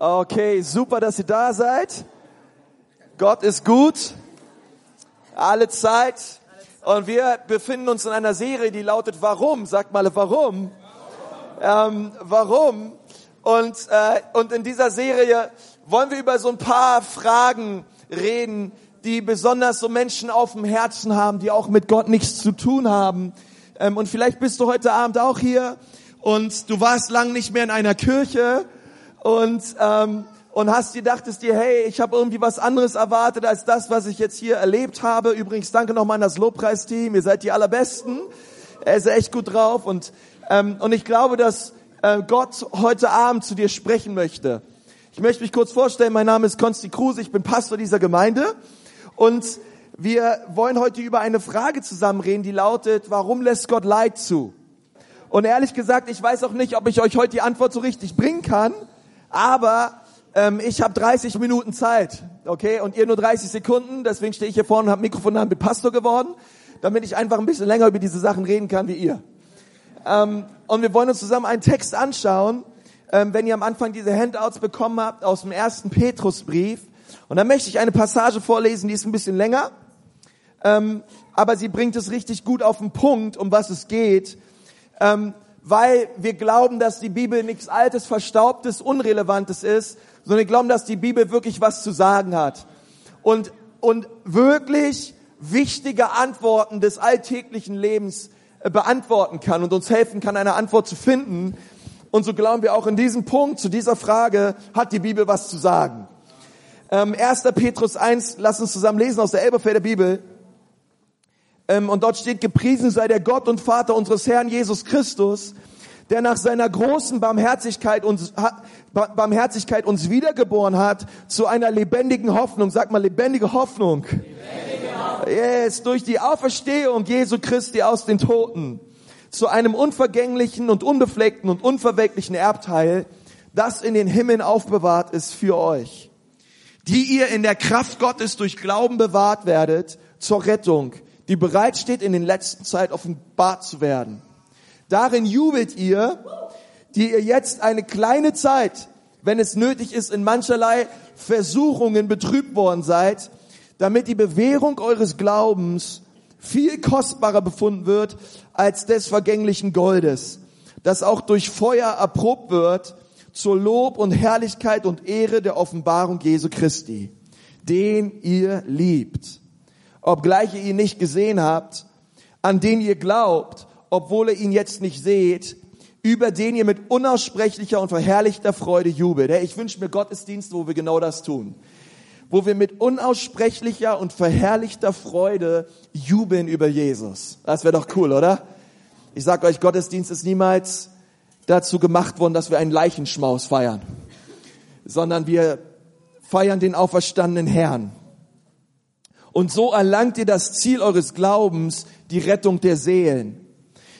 Okay, super, dass ihr da seid. Gott ist gut. Alle Zeit. Und wir befinden uns in einer Serie, die lautet Warum? Sagt mal, warum? Ähm, warum? Und, äh, und in dieser Serie wollen wir über so ein paar Fragen reden, die besonders so Menschen auf dem Herzen haben, die auch mit Gott nichts zu tun haben. Ähm, und vielleicht bist du heute Abend auch hier und du warst lang nicht mehr in einer Kirche und ähm, und hast dir dachtest dir, hey, ich habe irgendwie was anderes erwartet als das, was ich jetzt hier erlebt habe. Übrigens, danke nochmal an das Lobpreisteam, ihr seid die allerbesten. Er ist echt gut drauf und ähm, und ich glaube, dass äh, Gott heute Abend zu dir sprechen möchte. Ich möchte mich kurz vorstellen. Mein Name ist Konsti Kruse, ich bin Pastor dieser Gemeinde und wir wollen heute über eine Frage zusammen reden, die lautet: Warum lässt Gott Leid zu? Und ehrlich gesagt, ich weiß auch nicht, ob ich euch heute die Antwort so richtig bringen kann, aber ähm, ich habe 30 Minuten Zeit, okay, und ihr nur 30 Sekunden, deswegen stehe ich hier vorne und habe Mikrofon und bin Pastor geworden, damit ich einfach ein bisschen länger über diese Sachen reden kann wie ihr. Ähm, und wir wollen uns zusammen einen Text anschauen, ähm, wenn ihr am Anfang diese Handouts bekommen habt aus dem ersten Petrusbrief. Und da möchte ich eine Passage vorlesen, die ist ein bisschen länger, ähm, aber sie bringt es richtig gut auf den Punkt, um was es geht ähm, weil wir glauben, dass die Bibel nichts Altes, Verstaubtes, Unrelevantes ist, sondern wir glauben, dass die Bibel wirklich was zu sagen hat und, und wirklich wichtige Antworten des alltäglichen Lebens äh, beantworten kann und uns helfen kann, eine Antwort zu finden. Und so glauben wir auch in diesem Punkt, zu dieser Frage, hat die Bibel was zu sagen. Ähm, 1. Petrus 1, lass uns zusammen lesen aus der Elberfelder Bibel. Ähm, und dort steht, gepriesen sei der Gott und Vater unseres Herrn Jesus Christus, der nach seiner großen Barmherzigkeit uns, Barmherzigkeit uns wiedergeboren hat zu einer lebendigen Hoffnung. Sag mal, lebendige Hoffnung. Lebendige Hoffnung. Yes, durch die Auferstehung Jesu Christi aus den Toten zu einem unvergänglichen und unbefleckten und unverwelklichen Erbteil, das in den Himmeln aufbewahrt ist für euch, die ihr in der Kraft Gottes durch Glauben bewahrt werdet zur Rettung, die bereitsteht, in den letzten Zeit offenbart zu werden. Darin jubelt ihr, die ihr jetzt eine kleine Zeit, wenn es nötig ist, in mancherlei Versuchungen betrübt worden seid, damit die Bewährung eures Glaubens viel kostbarer befunden wird als des vergänglichen Goldes, das auch durch Feuer erprobt wird zur Lob und Herrlichkeit und Ehre der Offenbarung Jesu Christi, den ihr liebt obgleich ihr ihn nicht gesehen habt, an den ihr glaubt, obwohl ihr ihn jetzt nicht seht, über den ihr mit unaussprechlicher und verherrlichter Freude jubelt. Hey, ich wünsche mir Gottesdienste, wo wir genau das tun. Wo wir mit unaussprechlicher und verherrlichter Freude jubeln über Jesus. Das wäre doch cool, oder? Ich sag euch, Gottesdienst ist niemals dazu gemacht worden, dass wir einen Leichenschmaus feiern, sondern wir feiern den auferstandenen Herrn. Und so erlangt ihr das Ziel eures Glaubens, die Rettung der Seelen.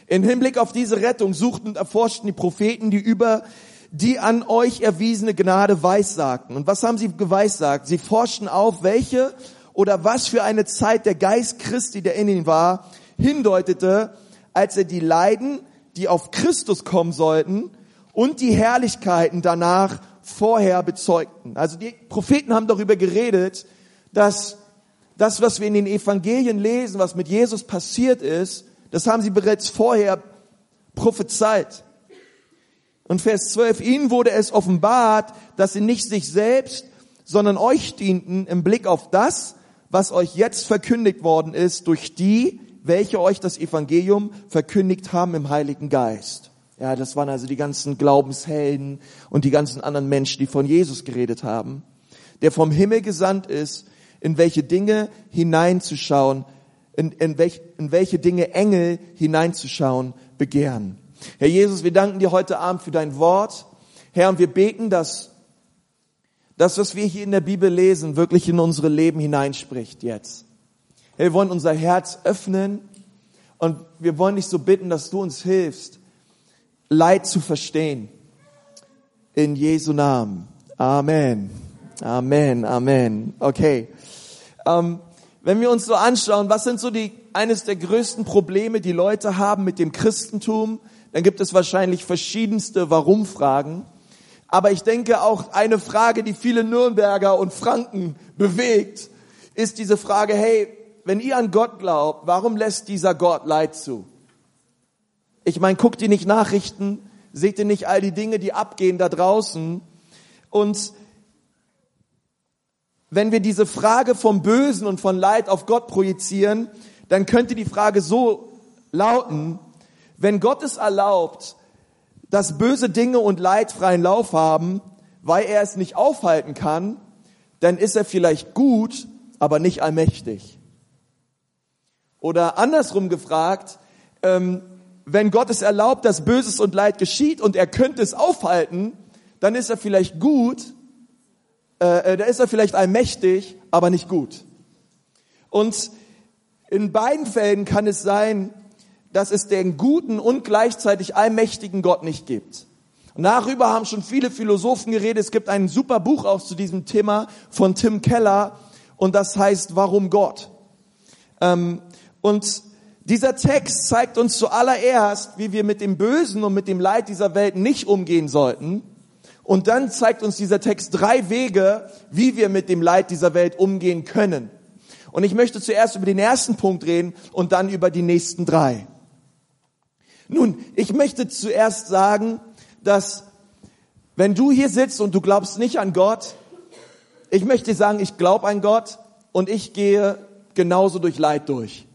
In Hinblick auf diese Rettung suchten und erforschten die Propheten, die über die an euch erwiesene Gnade weissagten. Und was haben sie geweissagt? Sie forschten auf, welche oder was für eine Zeit der Geist Christi, der in ihnen war, hindeutete, als er die Leiden, die auf Christus kommen sollten, und die Herrlichkeiten danach vorher bezeugten. Also die Propheten haben darüber geredet, dass das, was wir in den Evangelien lesen, was mit Jesus passiert ist, das haben sie bereits vorher prophezeit. Und Vers 12, ihnen wurde es offenbart, dass sie nicht sich selbst, sondern euch dienten im Blick auf das, was euch jetzt verkündigt worden ist durch die, welche euch das Evangelium verkündigt haben im Heiligen Geist. Ja, das waren also die ganzen Glaubenshelden und die ganzen anderen Menschen, die von Jesus geredet haben, der vom Himmel gesandt ist, in welche Dinge hineinzuschauen, in, in, welch, in welche Dinge Engel hineinzuschauen begehren. Herr Jesus, wir danken dir heute Abend für dein Wort. Herr, und wir beten, dass das, was wir hier in der Bibel lesen, wirklich in unsere Leben hineinspricht jetzt. Herr, wir wollen unser Herz öffnen und wir wollen dich so bitten, dass du uns hilfst, Leid zu verstehen. In Jesu Namen. Amen. Amen. Amen. Okay. Ähm, wenn wir uns so anschauen, was sind so die, eines der größten Probleme, die Leute haben mit dem Christentum, dann gibt es wahrscheinlich verschiedenste Warum-Fragen. Aber ich denke auch eine Frage, die viele Nürnberger und Franken bewegt, ist diese Frage, hey, wenn ihr an Gott glaubt, warum lässt dieser Gott Leid zu? Ich meine, guckt ihr nicht Nachrichten, seht ihr nicht all die Dinge, die abgehen da draußen? Und wenn wir diese Frage vom Bösen und von Leid auf Gott projizieren, dann könnte die Frage so lauten, wenn Gott es erlaubt, dass böse Dinge und Leid freien Lauf haben, weil er es nicht aufhalten kann, dann ist er vielleicht gut, aber nicht allmächtig. Oder andersrum gefragt, ähm, wenn Gott es erlaubt, dass Böses und Leid geschieht und er könnte es aufhalten, dann ist er vielleicht gut, äh, äh da ist er vielleicht allmächtig, aber nicht gut. Und in beiden Fällen kann es sein, dass es den guten und gleichzeitig allmächtigen Gott nicht gibt. Und darüber haben schon viele Philosophen geredet. Es gibt ein super Buch auch zu diesem Thema von Tim Keller und das heißt Warum Gott? Ähm, und dieser Text zeigt uns zuallererst, wie wir mit dem Bösen und mit dem Leid dieser Welt nicht umgehen sollten. Und dann zeigt uns dieser Text drei Wege, wie wir mit dem Leid dieser Welt umgehen können. Und ich möchte zuerst über den ersten Punkt reden und dann über die nächsten drei. Nun, ich möchte zuerst sagen, dass wenn du hier sitzt und du glaubst nicht an Gott, ich möchte sagen, ich glaube an Gott und ich gehe genauso durch Leid durch.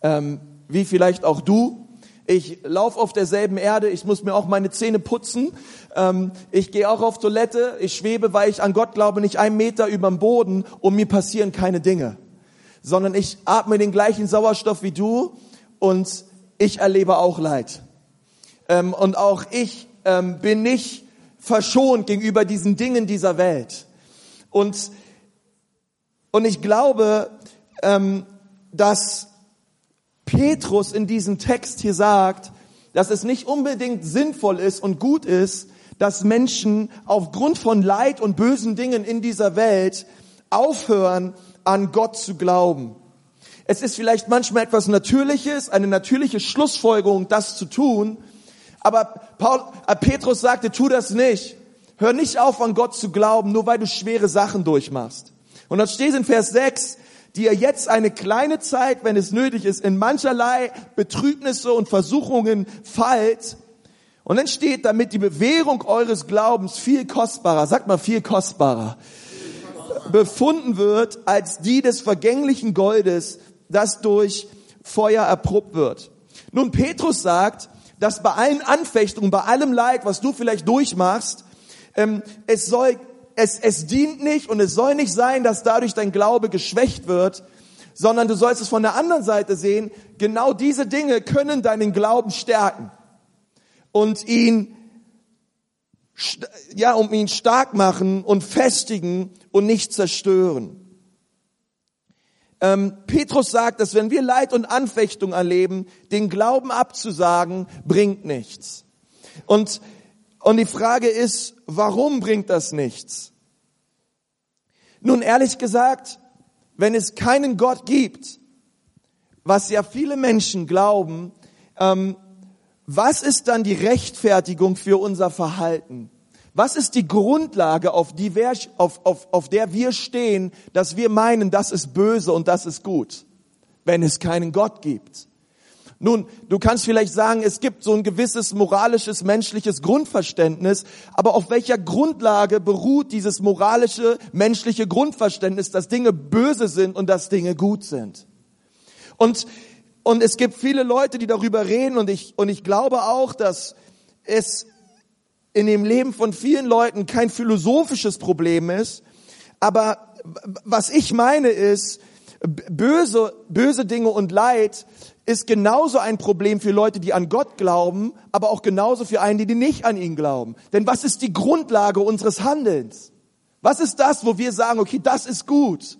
Ähm, wie vielleicht auch du. Ich laufe auf derselben Erde, ich muss mir auch meine Zähne putzen. Ähm, ich gehe auch auf Toilette, ich schwebe, weil ich an Gott glaube, nicht einen Meter über dem Boden und mir passieren keine Dinge. Sondern ich atme den gleichen Sauerstoff wie du und ich erlebe auch Leid. Ähm, und auch ich ähm, bin nicht verschont gegenüber diesen Dingen dieser Welt. Und, und ich glaube, ähm, dass Petrus in diesem Text hier sagt, dass es nicht unbedingt sinnvoll ist und gut ist, dass Menschen aufgrund von Leid und bösen Dingen in dieser Welt aufhören, an Gott zu glauben. Es ist vielleicht manchmal etwas Natürliches, eine natürliche Schlussfolgerung, das zu tun. Aber Paul, äh, Petrus sagte, tu das nicht. Hör nicht auf, an Gott zu glauben, nur weil du schwere Sachen durchmachst. Und dann steht in Vers 6, die ihr jetzt eine kleine Zeit, wenn es nötig ist, in mancherlei Betrübnisse und Versuchungen fallt. Und dann steht, damit die Bewährung eures Glaubens viel kostbarer, sagt mal viel kostbarer, befunden wird als die des vergänglichen Goldes, das durch Feuer erprobt wird. Nun, Petrus sagt, dass bei allen Anfechtungen, bei allem Leid, was du vielleicht durchmachst, ähm, es soll, es, es dient nicht und es soll nicht sein, dass dadurch dein Glaube geschwächt wird, sondern du sollst es von der anderen Seite sehen, genau diese Dinge können deinen Glauben stärken und ihn ja, um ihn stark machen und festigen und nicht zerstören. Ähm, Petrus sagt, dass wenn wir Leid und Anfechtung erleben, den Glauben abzusagen, bringt nichts. Und, und die Frage ist, warum bringt das nichts? Nun, ehrlich gesagt, wenn es keinen Gott gibt, was ja viele Menschen glauben, ähm, was ist dann die Rechtfertigung für unser Verhalten? Was ist die Grundlage, auf, die wir, auf, auf, auf der wir stehen, dass wir meinen, das ist böse und das ist gut, wenn es keinen Gott gibt? Nun, du kannst vielleicht sagen, es gibt so ein gewisses moralisches, menschliches Grundverständnis, aber auf welcher Grundlage beruht dieses moralische, menschliche Grundverständnis, dass Dinge böse sind und dass Dinge gut sind? Und, und es gibt viele Leute, die darüber reden und ich, und ich glaube auch, dass es in dem Leben von vielen Leuten kein philosophisches Problem ist, aber was ich meine ist, böse, böse Dinge und Leid ist genauso ein Problem für Leute, die an Gott glauben, aber auch genauso für einen, die nicht an ihn glauben. Denn was ist die Grundlage unseres Handelns? Was ist das, wo wir sagen, okay, das ist gut?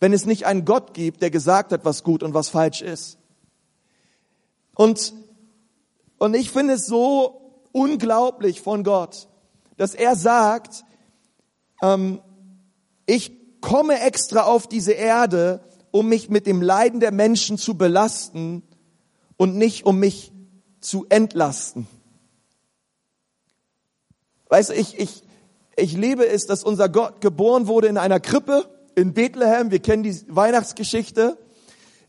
Wenn es nicht einen Gott gibt, der gesagt hat, was gut und was falsch ist. Und, und ich finde es so unglaublich von Gott, dass er sagt, ähm, ich komme extra auf diese Erde, um mich mit dem Leiden der Menschen zu belasten und nicht um mich zu entlasten. Weißt du, ich, ich, ich liebe es, dass unser Gott geboren wurde in einer Krippe in Bethlehem. Wir kennen die Weihnachtsgeschichte.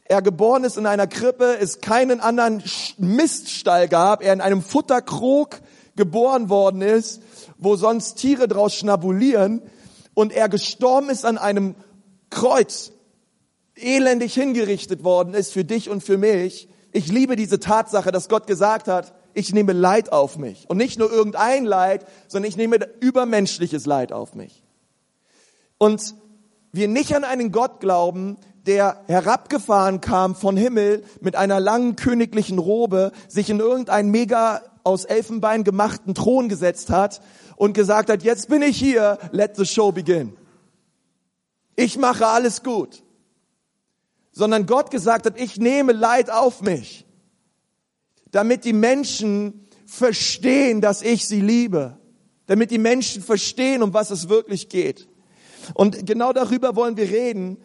Er geboren ist in einer Krippe, es keinen anderen Miststall gab, er in einem Futterkrog geboren worden ist, wo sonst Tiere draus schnabulieren und er gestorben ist an einem Kreuz, elendig hingerichtet worden ist für dich und für mich. Ich liebe diese Tatsache, dass Gott gesagt hat, ich nehme Leid auf mich. Und nicht nur irgendein Leid, sondern ich nehme übermenschliches Leid auf mich. Und wir nicht an einen Gott glauben, der herabgefahren kam von Himmel mit einer langen königlichen Robe, sich in irgendeinen mega aus Elfenbein gemachten Thron gesetzt hat und gesagt hat, jetzt bin ich hier, let the show begin. Ich mache alles gut. Sondern Gott gesagt hat, ich nehme Leid auf mich damit die Menschen verstehen, dass ich sie liebe, damit die Menschen verstehen, um was es wirklich geht. Und genau darüber wollen wir reden.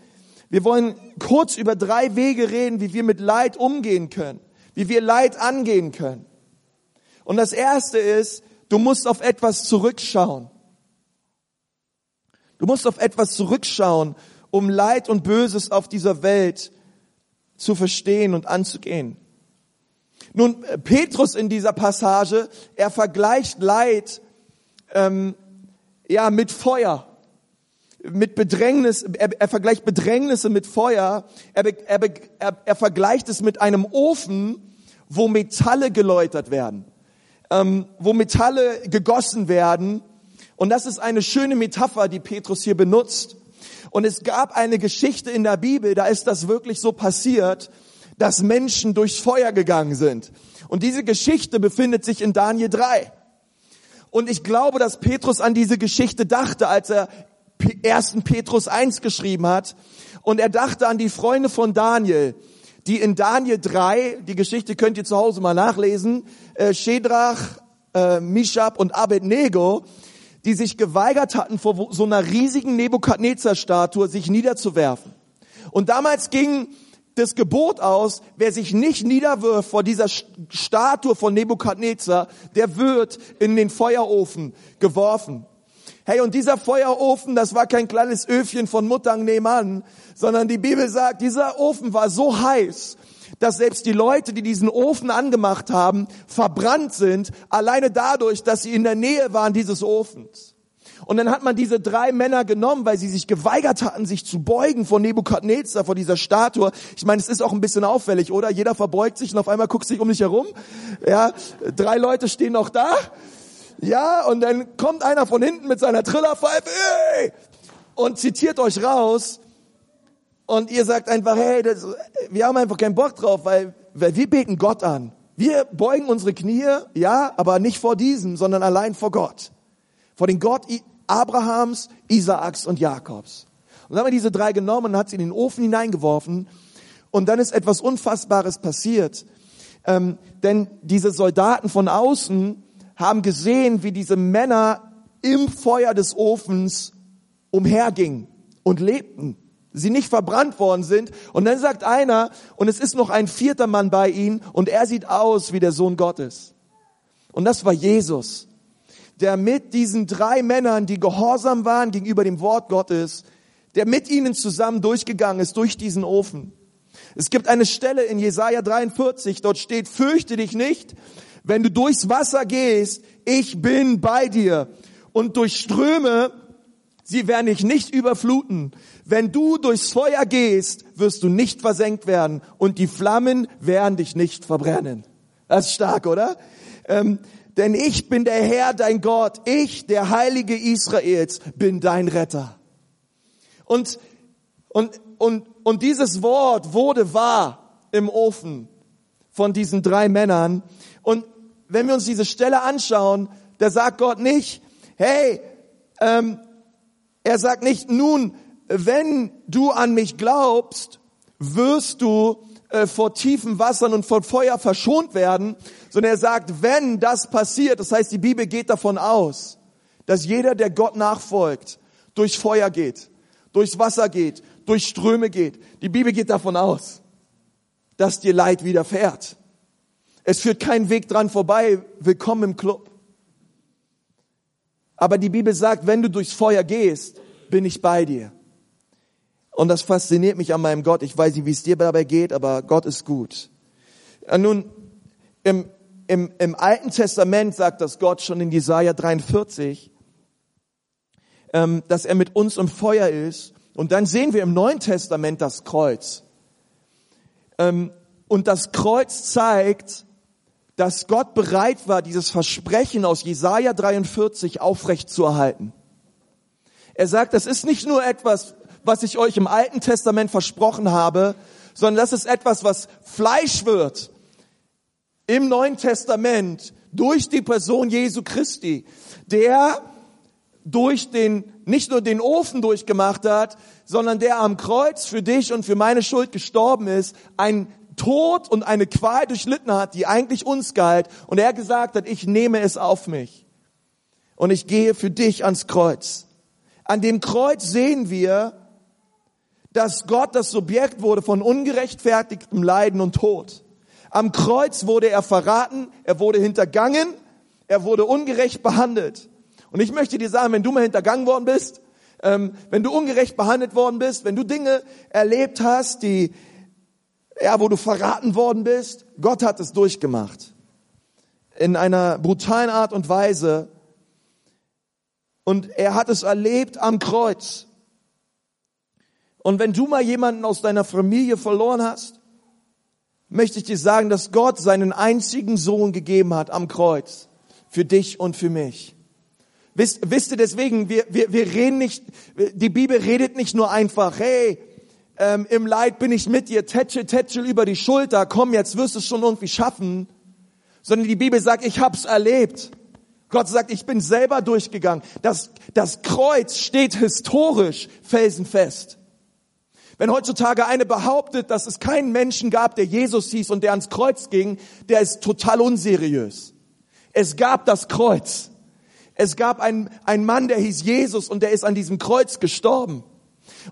Wir wollen kurz über drei Wege reden, wie wir mit Leid umgehen können, wie wir Leid angehen können. Und das erste ist, du musst auf etwas zurückschauen. Du musst auf etwas zurückschauen, um Leid und Böses auf dieser Welt zu verstehen und anzugehen. Nun, Petrus in dieser Passage, er vergleicht Leid ähm, ja mit Feuer, mit Bedrängnis. Er, er vergleicht Bedrängnisse mit Feuer. Er, er, er, er vergleicht es mit einem Ofen, wo Metalle geläutert werden, ähm, wo Metalle gegossen werden. Und das ist eine schöne Metapher, die Petrus hier benutzt. Und es gab eine Geschichte in der Bibel, da ist das wirklich so passiert dass Menschen durchs Feuer gegangen sind. Und diese Geschichte befindet sich in Daniel 3. Und ich glaube, dass Petrus an diese Geschichte dachte, als er 1. Petrus 1 geschrieben hat. Und er dachte an die Freunde von Daniel, die in Daniel 3, die Geschichte könnt ihr zu Hause mal nachlesen, äh, Shedrach, äh, Mishab und Abednego, die sich geweigert hatten, vor so einer riesigen Nebukadnezar-Statue sich niederzuwerfen. Und damals ging das Gebot aus, wer sich nicht niederwirft vor dieser Statue von Nebukadnezar, der wird in den Feuerofen geworfen. Hey, und dieser Feuerofen, das war kein kleines Öfchen von Muttang nebenan, sondern die Bibel sagt, dieser Ofen war so heiß, dass selbst die Leute, die diesen Ofen angemacht haben, verbrannt sind, alleine dadurch, dass sie in der Nähe waren dieses Ofens. Und dann hat man diese drei Männer genommen, weil sie sich geweigert hatten, sich zu beugen vor Nebukadnezar, vor dieser Statue. Ich meine, es ist auch ein bisschen auffällig, oder? Jeder verbeugt sich und auf einmal guckt sich um dich herum. Ja, drei Leute stehen noch da. Ja, und dann kommt einer von hinten mit seiner Trillerpfeife und zitiert euch raus. Und ihr sagt einfach, hey, das, wir haben einfach keinen Bock drauf, weil, weil wir beten Gott an. Wir beugen unsere Knie, ja, aber nicht vor diesem, sondern allein vor Gott. Vor den Gott Abrahams, Isaaks und Jakobs. Und dann haben wir diese drei genommen und hat sie in den Ofen hineingeworfen. Und dann ist etwas Unfassbares passiert. Ähm, denn diese Soldaten von außen haben gesehen, wie diese Männer im Feuer des Ofens umhergingen und lebten. Sie nicht verbrannt worden sind. Und dann sagt einer, und es ist noch ein vierter Mann bei ihnen, und er sieht aus wie der Sohn Gottes. Und das war Jesus der mit diesen drei Männern, die gehorsam waren gegenüber dem Wort Gottes, der mit ihnen zusammen durchgegangen ist durch diesen Ofen. Es gibt eine Stelle in Jesaja 43, dort steht, fürchte dich nicht, wenn du durchs Wasser gehst, ich bin bei dir. Und durch Ströme, sie werden dich nicht überfluten. Wenn du durchs Feuer gehst, wirst du nicht versenkt werden und die Flammen werden dich nicht verbrennen. Das ist stark, oder? Ähm, denn ich bin der Herr, dein Gott, ich, der Heilige Israels, bin dein Retter. Und, und, und, und dieses Wort wurde wahr im Ofen von diesen drei Männern. Und wenn wir uns diese Stelle anschauen, da sagt Gott nicht, hey, ähm, er sagt nicht, nun, wenn du an mich glaubst, wirst du äh, vor tiefen Wassern und vor Feuer verschont werden, sondern er sagt, wenn das passiert, das heißt, die Bibel geht davon aus, dass jeder, der Gott nachfolgt, durch Feuer geht, durchs Wasser geht, durch Ströme geht. Die Bibel geht davon aus, dass dir Leid widerfährt. Es führt kein Weg dran vorbei. Willkommen im Club. Aber die Bibel sagt, wenn du durchs Feuer gehst, bin ich bei dir. Und das fasziniert mich an meinem Gott. Ich weiß nicht, wie es dir dabei geht, aber Gott ist gut. Nun, im, im, im Alten Testament sagt das Gott schon in Jesaja 43, ähm, dass er mit uns im Feuer ist. Und dann sehen wir im Neuen Testament das Kreuz. Ähm, und das Kreuz zeigt, dass Gott bereit war, dieses Versprechen aus Jesaja 43 aufrecht zu erhalten. Er sagt, das ist nicht nur etwas, was ich euch im Alten Testament versprochen habe, sondern das ist etwas, was Fleisch wird im Neuen Testament durch die Person Jesu Christi, der durch den, nicht nur den Ofen durchgemacht hat, sondern der am Kreuz für dich und für meine Schuld gestorben ist, ein Tod und eine Qual durchlitten hat, die eigentlich uns galt. Und er gesagt hat, ich nehme es auf mich. Und ich gehe für dich ans Kreuz. An dem Kreuz sehen wir, dass Gott das Subjekt wurde von ungerechtfertigtem Leiden und Tod. Am Kreuz wurde er verraten, er wurde hintergangen, er wurde ungerecht behandelt. Und ich möchte dir sagen, wenn du mal hintergangen worden bist, ähm, wenn du ungerecht behandelt worden bist, wenn du Dinge erlebt hast, die, ja, wo du verraten worden bist, Gott hat es durchgemacht. In einer brutalen Art und Weise. Und er hat es erlebt am Kreuz. Und wenn du mal jemanden aus deiner Familie verloren hast, möchte ich dir sagen, dass Gott seinen einzigen Sohn gegeben hat am Kreuz. Für dich und für mich. Wisst, wisst ihr deswegen, wir, wir, wir reden nicht, die Bibel redet nicht nur einfach, hey, ähm, im Leid bin ich mit dir, tätschel, tätschel über die Schulter, komm, jetzt wirst du es schon irgendwie schaffen, sondern die Bibel sagt, ich hab's erlebt. Gott sagt, ich bin selber durchgegangen. Das, das Kreuz steht historisch felsenfest. Wenn heutzutage eine behauptet, dass es keinen Menschen gab, der Jesus hieß und der ans Kreuz ging, der ist total unseriös. Es gab das Kreuz. Es gab einen, einen Mann, der hieß Jesus und der ist an diesem Kreuz gestorben.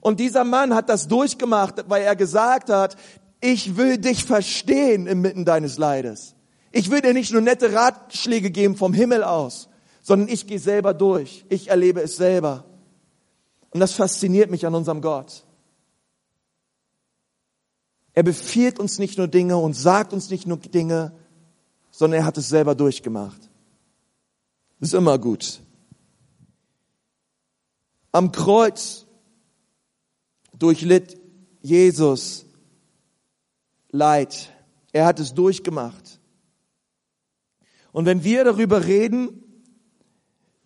Und dieser Mann hat das durchgemacht, weil er gesagt hat, ich will dich verstehen inmitten deines Leides. Ich will dir nicht nur nette Ratschläge geben vom Himmel aus, sondern ich gehe selber durch. Ich erlebe es selber. Und das fasziniert mich an unserem Gott. Er befiehlt uns nicht nur Dinge und sagt uns nicht nur Dinge, sondern er hat es selber durchgemacht. Ist immer gut. Am Kreuz durchlitt Jesus Leid. Er hat es durchgemacht. Und wenn wir darüber reden,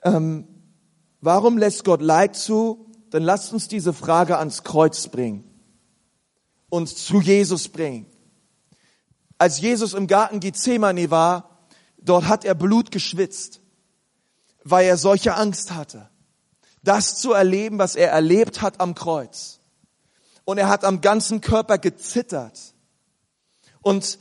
ähm, warum lässt Gott Leid zu, dann lasst uns diese Frage ans Kreuz bringen, uns zu Jesus bringen. Als Jesus im Garten Gethsemane war, dort hat er Blut geschwitzt, weil er solche Angst hatte, das zu erleben, was er erlebt hat am Kreuz und er hat am ganzen Körper gezittert. Und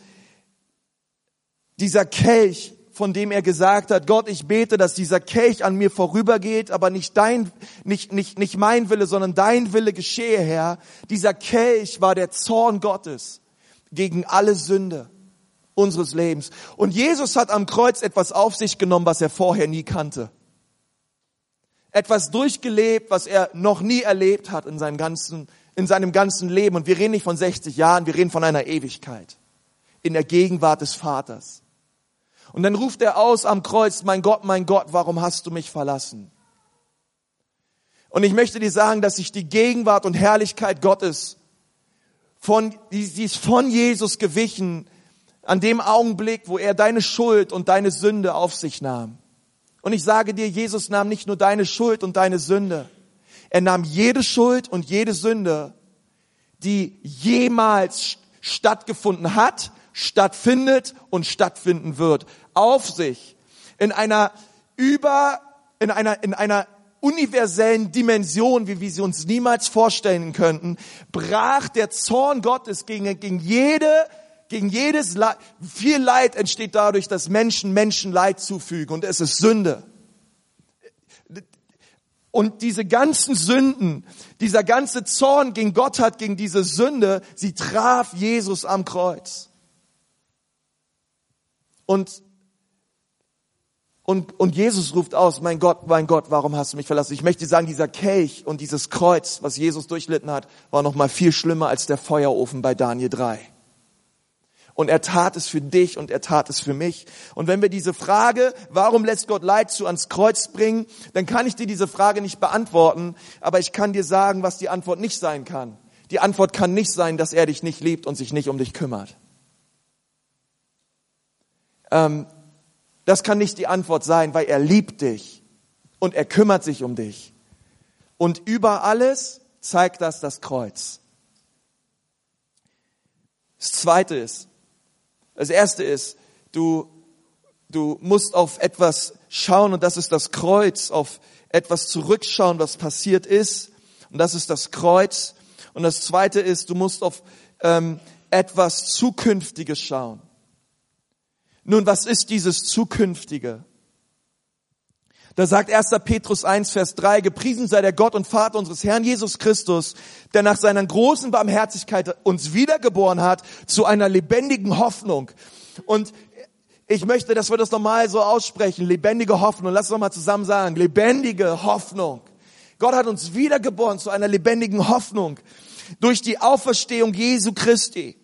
dieser Kelch, von dem er gesagt hat, Gott, ich bete, dass dieser Kelch an mir vorübergeht, aber nicht dein, nicht, nicht, nicht mein Wille, sondern dein Wille geschehe, Herr. Dieser Kelch war der Zorn Gottes gegen alle Sünde unseres Lebens. Und Jesus hat am Kreuz etwas auf sich genommen, was er vorher nie kannte. Etwas durchgelebt, was er noch nie erlebt hat in seinem ganzen in seinem ganzen Leben. Und wir reden nicht von 60 Jahren, wir reden von einer Ewigkeit. In der Gegenwart des Vaters. Und dann ruft er aus am Kreuz, mein Gott, mein Gott, warum hast du mich verlassen? Und ich möchte dir sagen, dass sich die Gegenwart und Herrlichkeit Gottes von, die, ist von Jesus gewichen an dem Augenblick, wo er deine Schuld und deine Sünde auf sich nahm. Und ich sage dir, Jesus nahm nicht nur deine Schuld und deine Sünde, er nahm jede Schuld und jede Sünde, die jemals stattgefunden hat, stattfindet und stattfinden wird, auf sich in einer über, in einer, in einer universellen Dimension, wie wir sie uns niemals vorstellen könnten, brach der Zorn Gottes gegen, gegen jede, gegen jedes Leid. Viel Leid entsteht dadurch, dass Menschen Menschen Leid zufügen und es ist Sünde. Und diese ganzen Sünden, dieser ganze Zorn gegen Gott hat, gegen diese Sünde, sie traf Jesus am Kreuz. Und Und, und Jesus ruft aus, mein Gott, mein Gott, warum hast du mich verlassen? Ich möchte sagen, dieser Kelch und dieses Kreuz, was Jesus durchlitten hat, war noch mal viel schlimmer als der Feuerofen bei Daniel 3. Und er tat es für dich und er tat es für mich. Und wenn wir diese Frage, warum lässt Gott Leid zu ans Kreuz bringen, dann kann ich dir diese Frage nicht beantworten, aber ich kann dir sagen, was die Antwort nicht sein kann. Die Antwort kann nicht sein, dass er dich nicht liebt und sich nicht um dich kümmert. Ähm, das kann nicht die Antwort sein, weil er liebt dich und er kümmert sich um dich. Und über alles zeigt das das Kreuz. Das zweite ist, das erste ist, du, du musst auf etwas schauen und das ist das Kreuz, auf etwas zurückschauen, was passiert ist. Und das ist das Kreuz. Und das zweite ist, du musst auf ähm, etwas Zukünftiges schauen. Nun, was ist dieses Zukünftige? Da sagt 1. Petrus 1, Vers 3, gepriesen sei der Gott und Vater unseres Herrn Jesus Christus, der nach seiner großen Barmherzigkeit uns wiedergeboren hat zu einer lebendigen Hoffnung. Und ich möchte, dass wir das nochmal so aussprechen, lebendige Hoffnung. Lass uns nochmal zusammen sagen, lebendige Hoffnung. Gott hat uns wiedergeboren zu einer lebendigen Hoffnung durch die Auferstehung Jesu Christi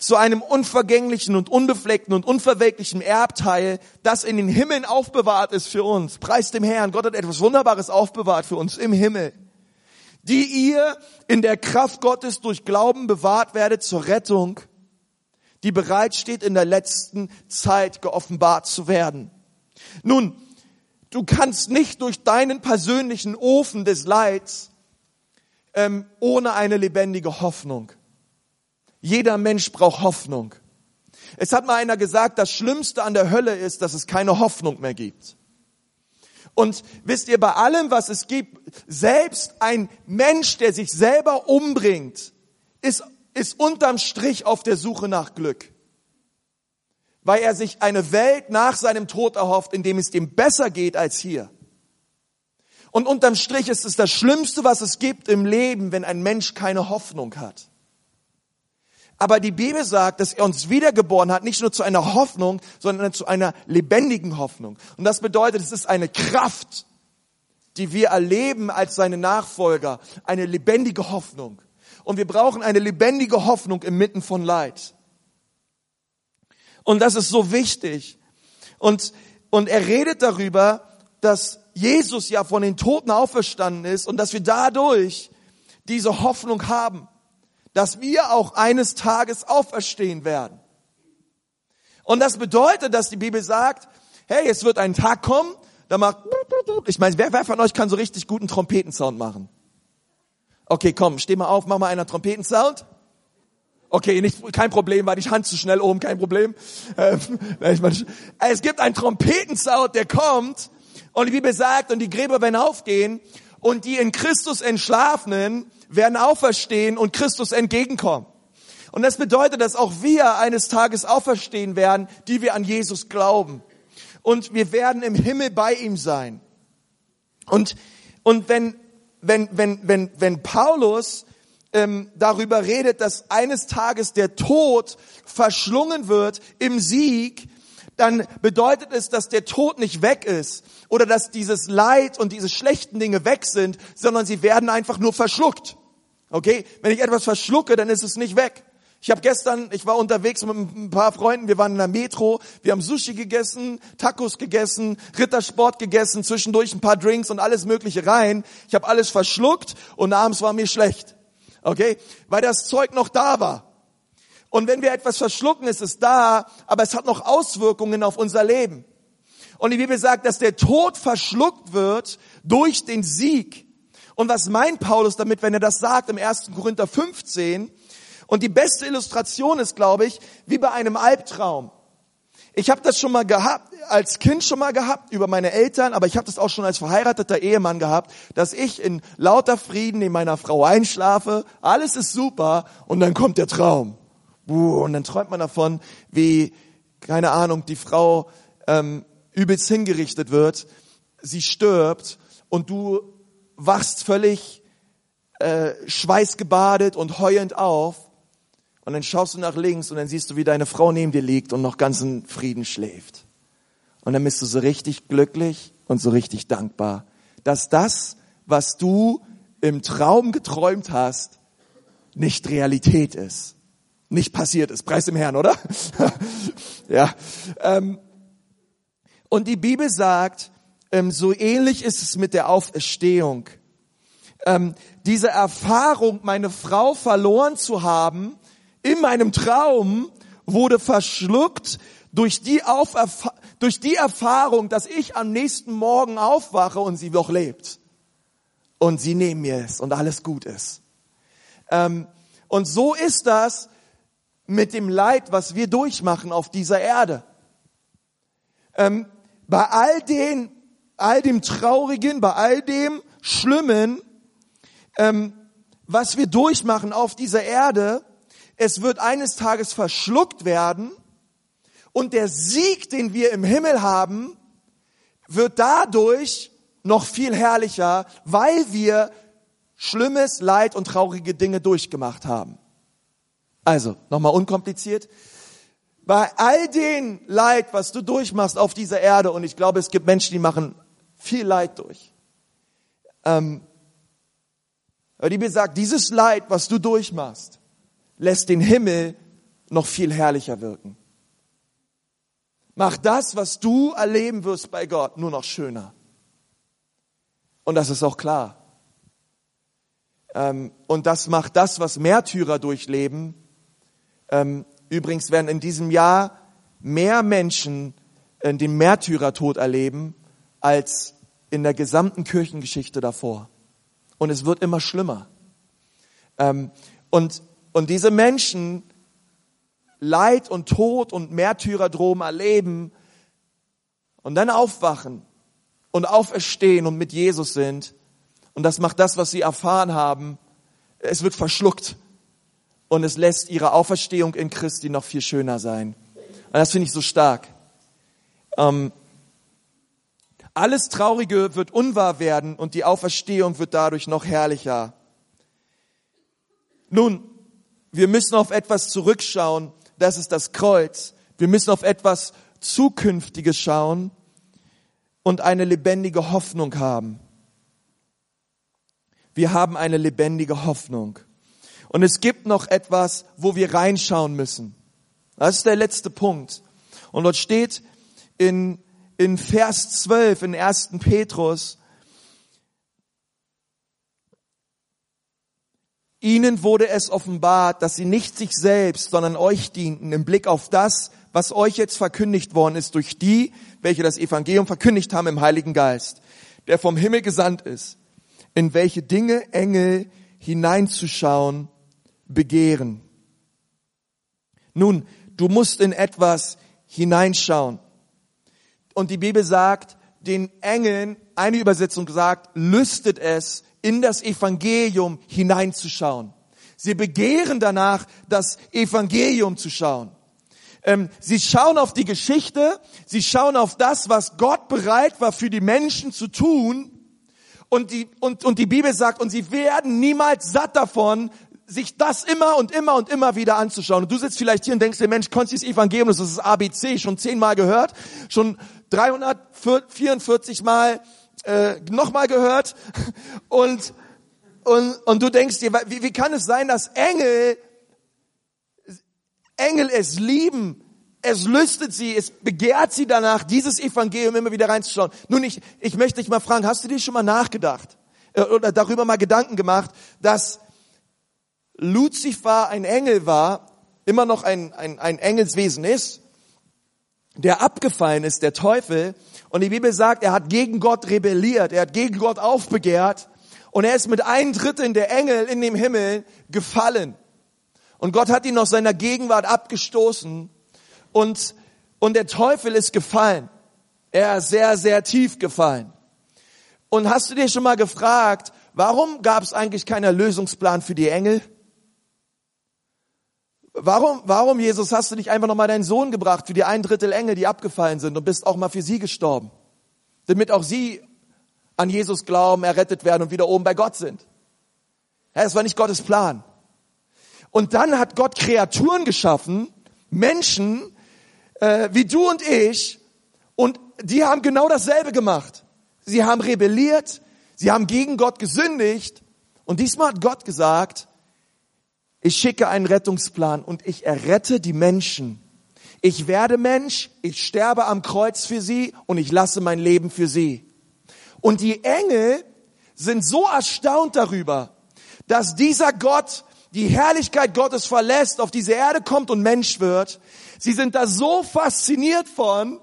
zu einem unvergänglichen und unbefleckten und unverwelklichen Erbteil, das in den Himmeln aufbewahrt ist für uns. Preis dem Herrn. Gott hat etwas Wunderbares aufbewahrt für uns im Himmel. Die ihr in der Kraft Gottes durch Glauben bewahrt werdet zur Rettung, die bereitsteht in der letzten Zeit geoffenbart zu werden. Nun, du kannst nicht durch deinen persönlichen Ofen des Leids ähm, ohne eine lebendige Hoffnung jeder Mensch braucht Hoffnung. Es hat mal einer gesagt, das Schlimmste an der Hölle ist, dass es keine Hoffnung mehr gibt. Und wisst ihr, bei allem, was es gibt, selbst ein Mensch, der sich selber umbringt, ist, ist unterm Strich auf der Suche nach Glück. Weil er sich eine Welt nach seinem Tod erhofft, in dem es ihm besser geht als hier. Und unterm Strich ist es das Schlimmste, was es gibt im Leben, wenn ein Mensch keine Hoffnung hat. Aber die Bibel sagt, dass er uns wiedergeboren hat, nicht nur zu einer Hoffnung, sondern zu einer lebendigen Hoffnung. Und das bedeutet, es ist eine Kraft, die wir erleben als seine Nachfolger, eine lebendige Hoffnung. Und wir brauchen eine lebendige Hoffnung inmitten von Leid. Und das ist so wichtig. Und, und er redet darüber, dass Jesus ja von den Toten auferstanden ist und dass wir dadurch diese Hoffnung haben dass wir auch eines Tages auferstehen werden. Und das bedeutet, dass die Bibel sagt, hey, es wird ein Tag kommen, da macht, ich meine, wer, wer von euch kann so richtig guten Trompetensound machen? Okay, komm, steh mal auf, mach mal einen Trompetensound. Okay, nicht, kein Problem, war die Hand zu schnell oben, kein Problem. Ähm, es gibt einen Trompetensound, der kommt und die Bibel sagt, und die Gräber werden aufgehen und die in Christus Entschlafenen werden auferstehen und Christus entgegenkommen. Und das bedeutet, dass auch wir eines Tages auferstehen werden, die wir an Jesus glauben. Und wir werden im Himmel bei ihm sein. Und, und wenn, wenn, wenn, wenn, wenn Paulus ähm, darüber redet, dass eines Tages der Tod verschlungen wird im Sieg, dann bedeutet es, dass der Tod nicht weg ist oder dass dieses Leid und diese schlechten Dinge weg sind, sondern sie werden einfach nur verschluckt. Okay? Wenn ich etwas verschlucke, dann ist es nicht weg. Ich habe gestern, ich war unterwegs mit ein paar Freunden, wir waren in der Metro, wir haben Sushi gegessen, Tacos gegessen, Rittersport gegessen, zwischendurch ein paar Drinks und alles mögliche rein. Ich habe alles verschluckt und abends war mir schlecht. Okay? Weil das Zeug noch da war. Und wenn wir etwas verschlucken, ist es da, aber es hat noch Auswirkungen auf unser Leben. Und die Bibel sagt, dass der Tod verschluckt wird durch den Sieg. Und was meint Paulus damit, wenn er das sagt im 1. Korinther 15? Und die beste Illustration ist, glaube ich, wie bei einem Albtraum. Ich habe das schon mal gehabt, als Kind schon mal gehabt über meine Eltern, aber ich habe das auch schon als verheirateter Ehemann gehabt, dass ich in lauter Frieden in meiner Frau einschlafe, alles ist super und dann kommt der Traum. Und dann träumt man davon, wie, keine Ahnung, die Frau ähm, übelst hingerichtet wird, sie stirbt und du wachst völlig äh, schweißgebadet und heulend auf und dann schaust du nach links und dann siehst du, wie deine Frau neben dir liegt und noch ganz in Frieden schläft. Und dann bist du so richtig glücklich und so richtig dankbar, dass das, was du im Traum geträumt hast, nicht Realität ist, nicht passiert ist. Preis im Herrn, oder? ja. Ähm, und die Bibel sagt, so ähnlich ist es mit der Auferstehung. Ähm, diese Erfahrung, meine Frau verloren zu haben, in meinem Traum, wurde verschluckt durch die, Auferf durch die Erfahrung, dass ich am nächsten Morgen aufwache und sie noch lebt. Und sie neben mir ist und alles gut ist. Ähm, und so ist das mit dem Leid, was wir durchmachen auf dieser Erde. Ähm, bei all den, all dem Traurigen, bei all dem Schlimmen, ähm, was wir durchmachen auf dieser Erde, es wird eines Tages verschluckt werden und der Sieg, den wir im Himmel haben, wird dadurch noch viel herrlicher, weil wir schlimmes Leid und traurige Dinge durchgemacht haben. Also, nochmal unkompliziert. Bei all den Leid, was du durchmachst auf dieser Erde, und ich glaube, es gibt Menschen, die machen viel Leid durch. Ähm, aber die Bibel sagt, dieses Leid, was du durchmachst, lässt den Himmel noch viel herrlicher wirken. Mach das, was du erleben wirst bei Gott, nur noch schöner. Und das ist auch klar. Ähm, und das macht das, was Märtyrer durchleben. Ähm, übrigens werden in diesem Jahr mehr Menschen äh, den Märtyrertod erleben als in der gesamten Kirchengeschichte davor. Und es wird immer schlimmer. Ähm, und, und diese Menschen Leid und Tod und Märtyrerdrom erleben und dann aufwachen und auferstehen und mit Jesus sind, und das macht das, was sie erfahren haben, es wird verschluckt. Und es lässt ihre Auferstehung in Christi noch viel schöner sein. Und das finde ich so stark. Ähm, alles Traurige wird unwahr werden und die Auferstehung wird dadurch noch herrlicher. Nun, wir müssen auf etwas zurückschauen, das ist das Kreuz. Wir müssen auf etwas Zukünftiges schauen und eine lebendige Hoffnung haben. Wir haben eine lebendige Hoffnung. Und es gibt noch etwas, wo wir reinschauen müssen. Das ist der letzte Punkt. Und dort steht in, in Vers 12 in 1. Petrus, Ihnen wurde es offenbart, dass sie nicht sich selbst, sondern euch dienten im Blick auf das, was euch jetzt verkündigt worden ist durch die, welche das Evangelium verkündigt haben im Heiligen Geist, der vom Himmel gesandt ist in welche Dinge Engel hineinzuschauen begehren. Nun, du musst in etwas hineinschauen. Und die Bibel sagt, den Engeln, eine Übersetzung sagt, lüstet es, in das Evangelium hineinzuschauen. Sie begehren danach, das Evangelium zu schauen. Ähm, sie schauen auf die Geschichte, sie schauen auf das, was Gott bereit war für die Menschen zu tun und die, und, und die Bibel sagt, und sie werden niemals satt davon, sich das immer und immer und immer wieder anzuschauen. Und du sitzt vielleicht hier und denkst dir, Mensch, Konzis Evangelium, das ist ABC, schon zehnmal gehört, schon 344 Mal äh, nochmal gehört. Und, und, und du denkst dir, wie, wie kann es sein, dass Engel, Engel es lieben, es lüstet sie, es begehrt sie danach, dieses Evangelium immer wieder reinzuschauen. Nun, ich, ich möchte dich mal fragen, hast du dir schon mal nachgedacht äh, oder darüber mal Gedanken gemacht, dass Luzifer ein Engel war, immer noch ein, ein, ein Engelswesen ist, der abgefallen ist, der Teufel, und die Bibel sagt, er hat gegen Gott rebelliert, er hat gegen Gott aufbegehrt, und er ist mit ein Drittel der Engel in dem Himmel gefallen. Und Gott hat ihn aus seiner Gegenwart abgestoßen und, und der Teufel ist gefallen. Er ist sehr, sehr tief gefallen. Und hast du dir schon mal gefragt, warum gab es eigentlich keinen Lösungsplan für die Engel? Warum, warum, Jesus, hast du nicht einfach nochmal deinen Sohn gebracht für die ein Drittel Engel, die abgefallen sind und bist auch mal für sie gestorben? Damit auch sie an Jesus glauben, errettet werden und wieder oben bei Gott sind. Ja, das war nicht Gottes Plan. Und dann hat Gott Kreaturen geschaffen, Menschen, äh, wie du und ich. Und die haben genau dasselbe gemacht. Sie haben rebelliert, sie haben gegen Gott gesündigt und diesmal hat Gott gesagt, ich schicke einen Rettungsplan und ich errette die Menschen. Ich werde Mensch, ich sterbe am Kreuz für sie und ich lasse mein Leben für sie. Und die Engel sind so erstaunt darüber, dass dieser Gott die Herrlichkeit Gottes verlässt, auf diese Erde kommt und Mensch wird. Sie sind da so fasziniert von,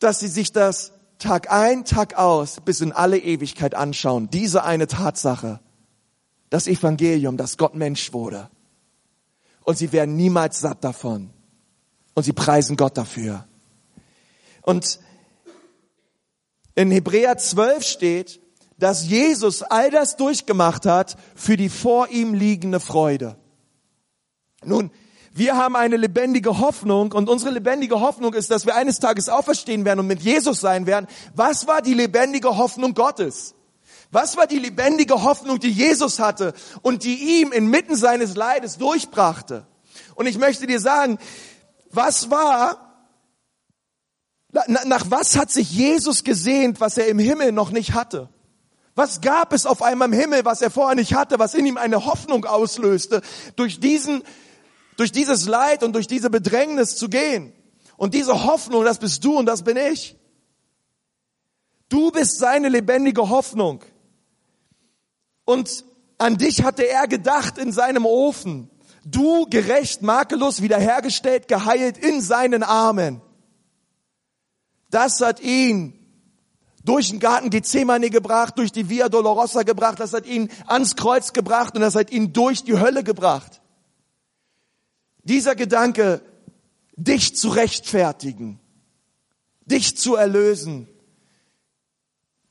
dass sie sich das Tag ein, Tag aus bis in alle Ewigkeit anschauen. Diese eine Tatsache. Das Evangelium, dass Gott Mensch wurde. Und sie werden niemals satt davon. Und sie preisen Gott dafür. Und in Hebräer 12 steht, dass Jesus all das durchgemacht hat für die vor ihm liegende Freude. Nun, wir haben eine lebendige Hoffnung und unsere lebendige Hoffnung ist, dass wir eines Tages auferstehen werden und mit Jesus sein werden. Was war die lebendige Hoffnung Gottes? Was war die lebendige Hoffnung, die Jesus hatte und die ihm inmitten seines Leides durchbrachte? Und ich möchte dir sagen, was war, nach was hat sich Jesus gesehnt, was er im Himmel noch nicht hatte? Was gab es auf einmal im Himmel, was er vorher nicht hatte, was in ihm eine Hoffnung auslöste, durch diesen, durch dieses Leid und durch diese Bedrängnis zu gehen? Und diese Hoffnung, das bist du und das bin ich. Du bist seine lebendige Hoffnung. Und an dich hatte er gedacht in seinem Ofen. Du gerecht, makellos, wiederhergestellt, geheilt in seinen Armen. Das hat ihn durch den Garten Gethsemane gebracht, durch die Via Dolorosa gebracht, das hat ihn ans Kreuz gebracht und das hat ihn durch die Hölle gebracht. Dieser Gedanke, dich zu rechtfertigen, dich zu erlösen,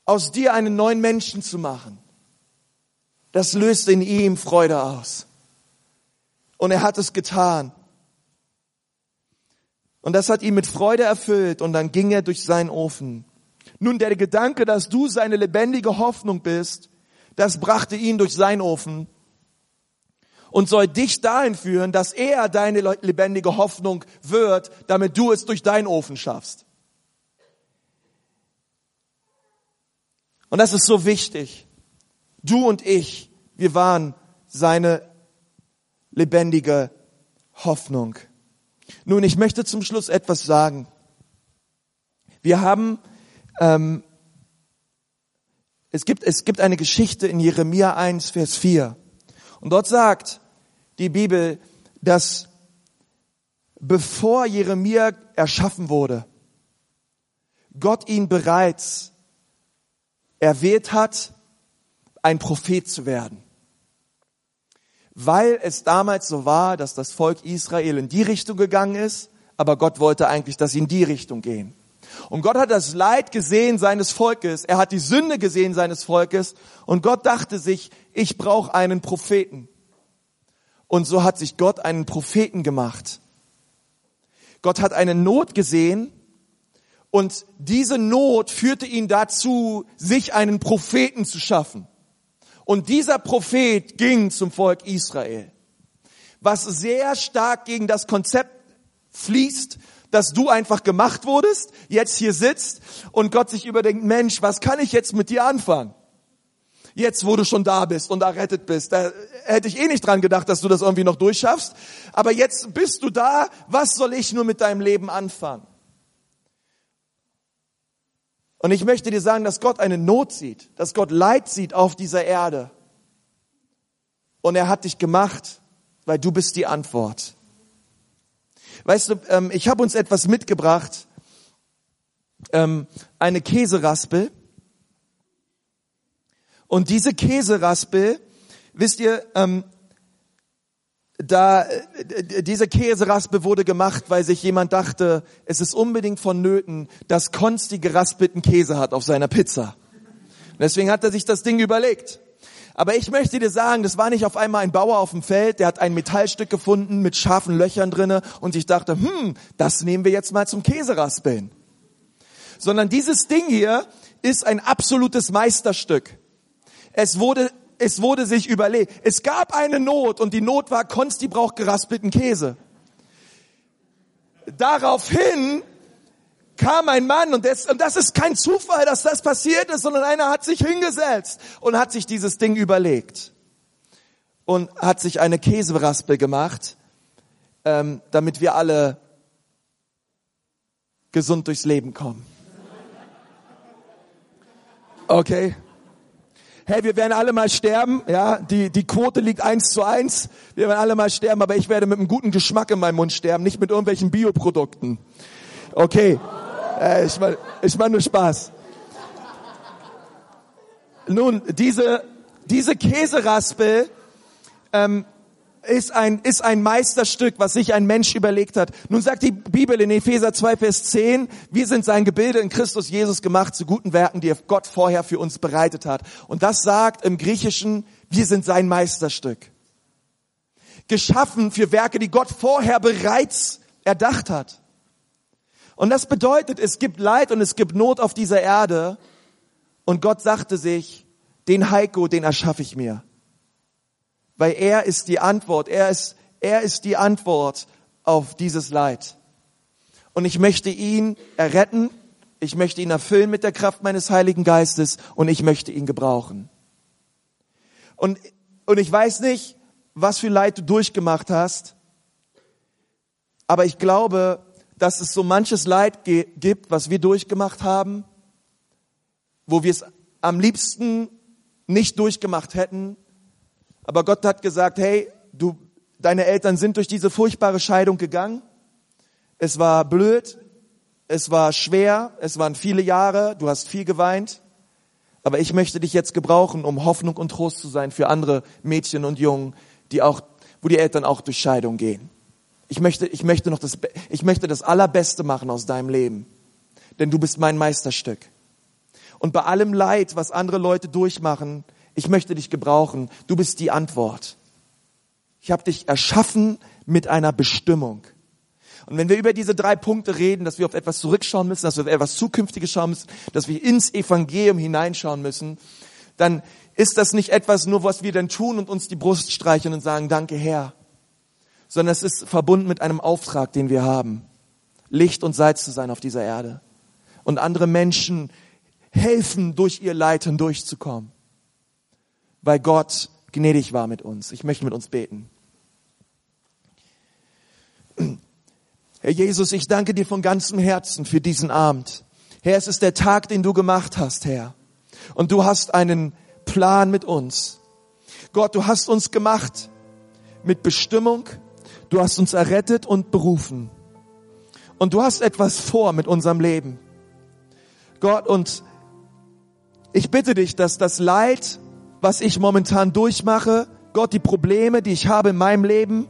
aus dir einen neuen Menschen zu machen, das löst in ihm Freude aus. Und er hat es getan. Und das hat ihn mit Freude erfüllt und dann ging er durch seinen Ofen. Nun, der Gedanke, dass du seine lebendige Hoffnung bist, das brachte ihn durch seinen Ofen und soll dich dahin führen, dass er deine lebendige Hoffnung wird, damit du es durch deinen Ofen schaffst. Und das ist so wichtig. Du und ich, wir waren seine lebendige Hoffnung. Nun, ich möchte zum Schluss etwas sagen. Wir haben ähm, es gibt, es gibt eine Geschichte in Jeremia 1, Vers 4. Und dort sagt die Bibel, dass bevor Jeremia erschaffen wurde, Gott ihn bereits erwählt hat, ein Prophet zu werden. Weil es damals so war, dass das Volk Israel in die Richtung gegangen ist, aber Gott wollte eigentlich, dass sie in die Richtung gehen. Und Gott hat das Leid gesehen seines Volkes, er hat die Sünde gesehen seines Volkes und Gott dachte sich, ich brauche einen Propheten. Und so hat sich Gott einen Propheten gemacht. Gott hat eine Not gesehen und diese Not führte ihn dazu, sich einen Propheten zu schaffen. Und dieser Prophet ging zum Volk Israel, was sehr stark gegen das Konzept fließt, dass du einfach gemacht wurdest, jetzt hier sitzt und Gott sich überdenkt, Mensch, was kann ich jetzt mit dir anfangen? Jetzt, wo du schon da bist und errettet bist, da hätte ich eh nicht dran gedacht, dass du das irgendwie noch durchschaffst. Aber jetzt bist du da, was soll ich nur mit deinem Leben anfangen? Und ich möchte dir sagen, dass Gott eine Not sieht, dass Gott Leid sieht auf dieser Erde. Und er hat dich gemacht, weil du bist die Antwort. Weißt du, ähm, ich habe uns etwas mitgebracht, ähm, eine Käseraspel. Und diese Käseraspel, wisst ihr, ähm, da äh, diese Käseraspel wurde gemacht, weil sich jemand dachte, es ist unbedingt vonnöten, dass Konsti geraspelten Käse hat auf seiner Pizza. Und deswegen hat er sich das Ding überlegt. Aber ich möchte dir sagen, das war nicht auf einmal ein Bauer auf dem Feld, der hat ein Metallstück gefunden mit scharfen Löchern drinne und ich dachte, hm, das nehmen wir jetzt mal zum Käseraspeln. Sondern dieses Ding hier ist ein absolutes Meisterstück. Es wurde es wurde sich überlegt. Es gab eine Not und die Not war, Konsti braucht geraspelten Käse. Daraufhin kam ein Mann und das, und das ist kein Zufall, dass das passiert ist, sondern einer hat sich hingesetzt und hat sich dieses Ding überlegt und hat sich eine Käseraspel gemacht, ähm, damit wir alle gesund durchs Leben kommen. Okay. Hey, wir werden alle mal sterben, ja, die, die Quote liegt eins zu eins. Wir werden alle mal sterben, aber ich werde mit einem guten Geschmack in meinem Mund sterben, nicht mit irgendwelchen Bioprodukten. Okay. Äh, ich meine ich mein nur Spaß. Nun, diese, diese Käseraspel, ähm, ist ein, ist ein Meisterstück, was sich ein Mensch überlegt hat. Nun sagt die Bibel in Epheser 2, Vers 10, wir sind sein Gebilde in Christus Jesus gemacht zu guten Werken, die Gott vorher für uns bereitet hat. Und das sagt im Griechischen, wir sind sein Meisterstück. Geschaffen für Werke, die Gott vorher bereits erdacht hat. Und das bedeutet, es gibt Leid und es gibt Not auf dieser Erde. Und Gott sagte sich, den Heiko, den erschaffe ich mir weil er ist die Antwort. Er ist, er ist die Antwort auf dieses Leid. Und ich möchte ihn erretten. Ich möchte ihn erfüllen mit der Kraft meines Heiligen Geistes und ich möchte ihn gebrauchen. Und, und ich weiß nicht, was für Leid du durchgemacht hast, aber ich glaube, dass es so manches Leid gibt, was wir durchgemacht haben, wo wir es am liebsten nicht durchgemacht hätten, aber Gott hat gesagt, hey, du, deine Eltern sind durch diese furchtbare Scheidung gegangen. Es war blöd, es war schwer, es waren viele Jahre, du hast viel geweint. Aber ich möchte dich jetzt gebrauchen, um Hoffnung und Trost zu sein für andere Mädchen und Jungen, die auch, wo die Eltern auch durch Scheidung gehen. Ich möchte, ich möchte noch das, ich möchte das Allerbeste machen aus deinem Leben. Denn du bist mein Meisterstück. Und bei allem Leid, was andere Leute durchmachen, ich möchte dich gebrauchen. Du bist die Antwort. Ich habe dich erschaffen mit einer Bestimmung. Und wenn wir über diese drei Punkte reden, dass wir auf etwas zurückschauen müssen, dass wir auf etwas Zukünftiges schauen müssen, dass wir ins Evangelium hineinschauen müssen, dann ist das nicht etwas nur, was wir dann tun und uns die Brust streichen und sagen, danke Herr, sondern es ist verbunden mit einem Auftrag, den wir haben, Licht und Salz zu sein auf dieser Erde und andere Menschen helfen, durch ihr Leid durchzukommen weil Gott gnädig war mit uns. Ich möchte mit uns beten. Herr Jesus, ich danke dir von ganzem Herzen für diesen Abend. Herr, es ist der Tag, den du gemacht hast, Herr. Und du hast einen Plan mit uns. Gott, du hast uns gemacht mit Bestimmung. Du hast uns errettet und berufen. Und du hast etwas vor mit unserem Leben. Gott, und ich bitte dich, dass das Leid, was ich momentan durchmache, Gott, die Probleme, die ich habe in meinem Leben.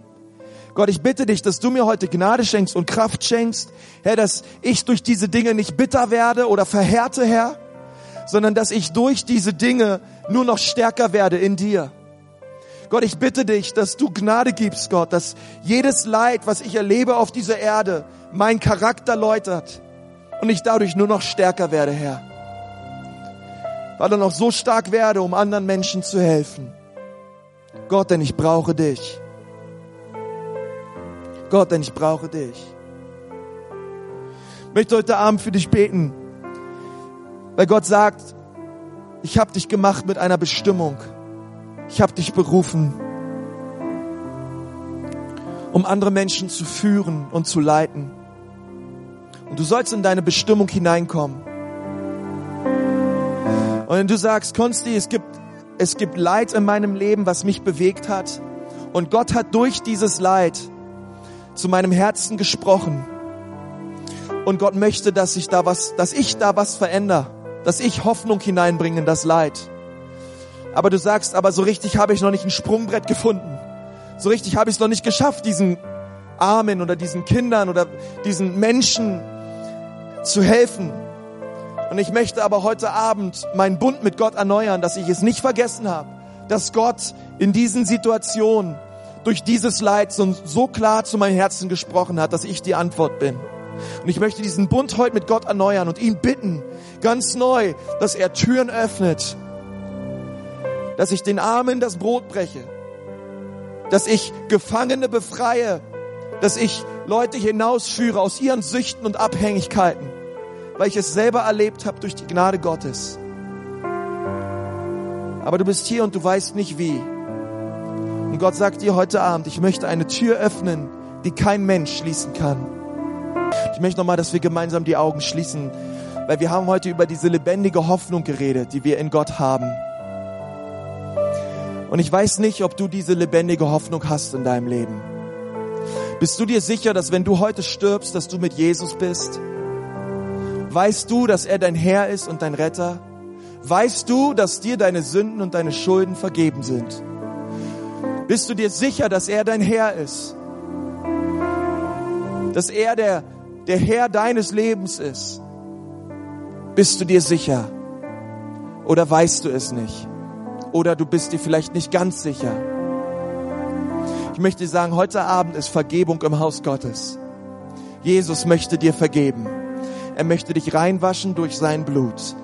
Gott, ich bitte dich, dass du mir heute Gnade schenkst und Kraft schenkst, Herr, dass ich durch diese Dinge nicht bitter werde oder verhärte, Herr, sondern dass ich durch diese Dinge nur noch stärker werde in dir. Gott, ich bitte dich, dass du Gnade gibst, Gott, dass jedes Leid, was ich erlebe auf dieser Erde, mein Charakter läutert und ich dadurch nur noch stärker werde, Herr weil er noch so stark werde, um anderen Menschen zu helfen. Gott, denn ich brauche dich. Gott, denn ich brauche dich. Ich möchte heute Abend für dich beten, weil Gott sagt, ich habe dich gemacht mit einer Bestimmung. Ich habe dich berufen, um andere Menschen zu führen und zu leiten. Und du sollst in deine Bestimmung hineinkommen. Und wenn du sagst, Konsti, es gibt, es gibt Leid in meinem Leben, was mich bewegt hat. Und Gott hat durch dieses Leid zu meinem Herzen gesprochen. Und Gott möchte, dass ich da was, dass ich da was verändere, dass ich Hoffnung hineinbringe in das Leid. Aber du sagst, aber so richtig habe ich noch nicht ein Sprungbrett gefunden. So richtig habe ich es noch nicht geschafft, diesen Armen oder diesen Kindern oder diesen Menschen zu helfen. Und ich möchte aber heute Abend meinen Bund mit Gott erneuern, dass ich es nicht vergessen habe, dass Gott in diesen Situationen durch dieses Leid so, so klar zu meinem Herzen gesprochen hat, dass ich die Antwort bin. Und ich möchte diesen Bund heute mit Gott erneuern und ihn bitten, ganz neu, dass er Türen öffnet, dass ich den Armen das Brot breche, dass ich Gefangene befreie, dass ich Leute hinausführe aus ihren Süchten und Abhängigkeiten weil ich es selber erlebt habe durch die Gnade Gottes. Aber du bist hier und du weißt nicht wie. Und Gott sagt dir heute Abend, ich möchte eine Tür öffnen, die kein Mensch schließen kann. Ich möchte nochmal, dass wir gemeinsam die Augen schließen, weil wir haben heute über diese lebendige Hoffnung geredet, die wir in Gott haben. Und ich weiß nicht, ob du diese lebendige Hoffnung hast in deinem Leben. Bist du dir sicher, dass wenn du heute stirbst, dass du mit Jesus bist? Weißt du, dass er dein Herr ist und dein Retter? Weißt du, dass dir deine Sünden und deine Schulden vergeben sind? Bist du dir sicher, dass er dein Herr ist? Dass er der, der Herr deines Lebens ist? Bist du dir sicher? Oder weißt du es nicht? Oder du bist dir vielleicht nicht ganz sicher? Ich möchte dir sagen, heute Abend ist Vergebung im Haus Gottes. Jesus möchte dir vergeben. Er möchte dich reinwaschen durch sein Blut.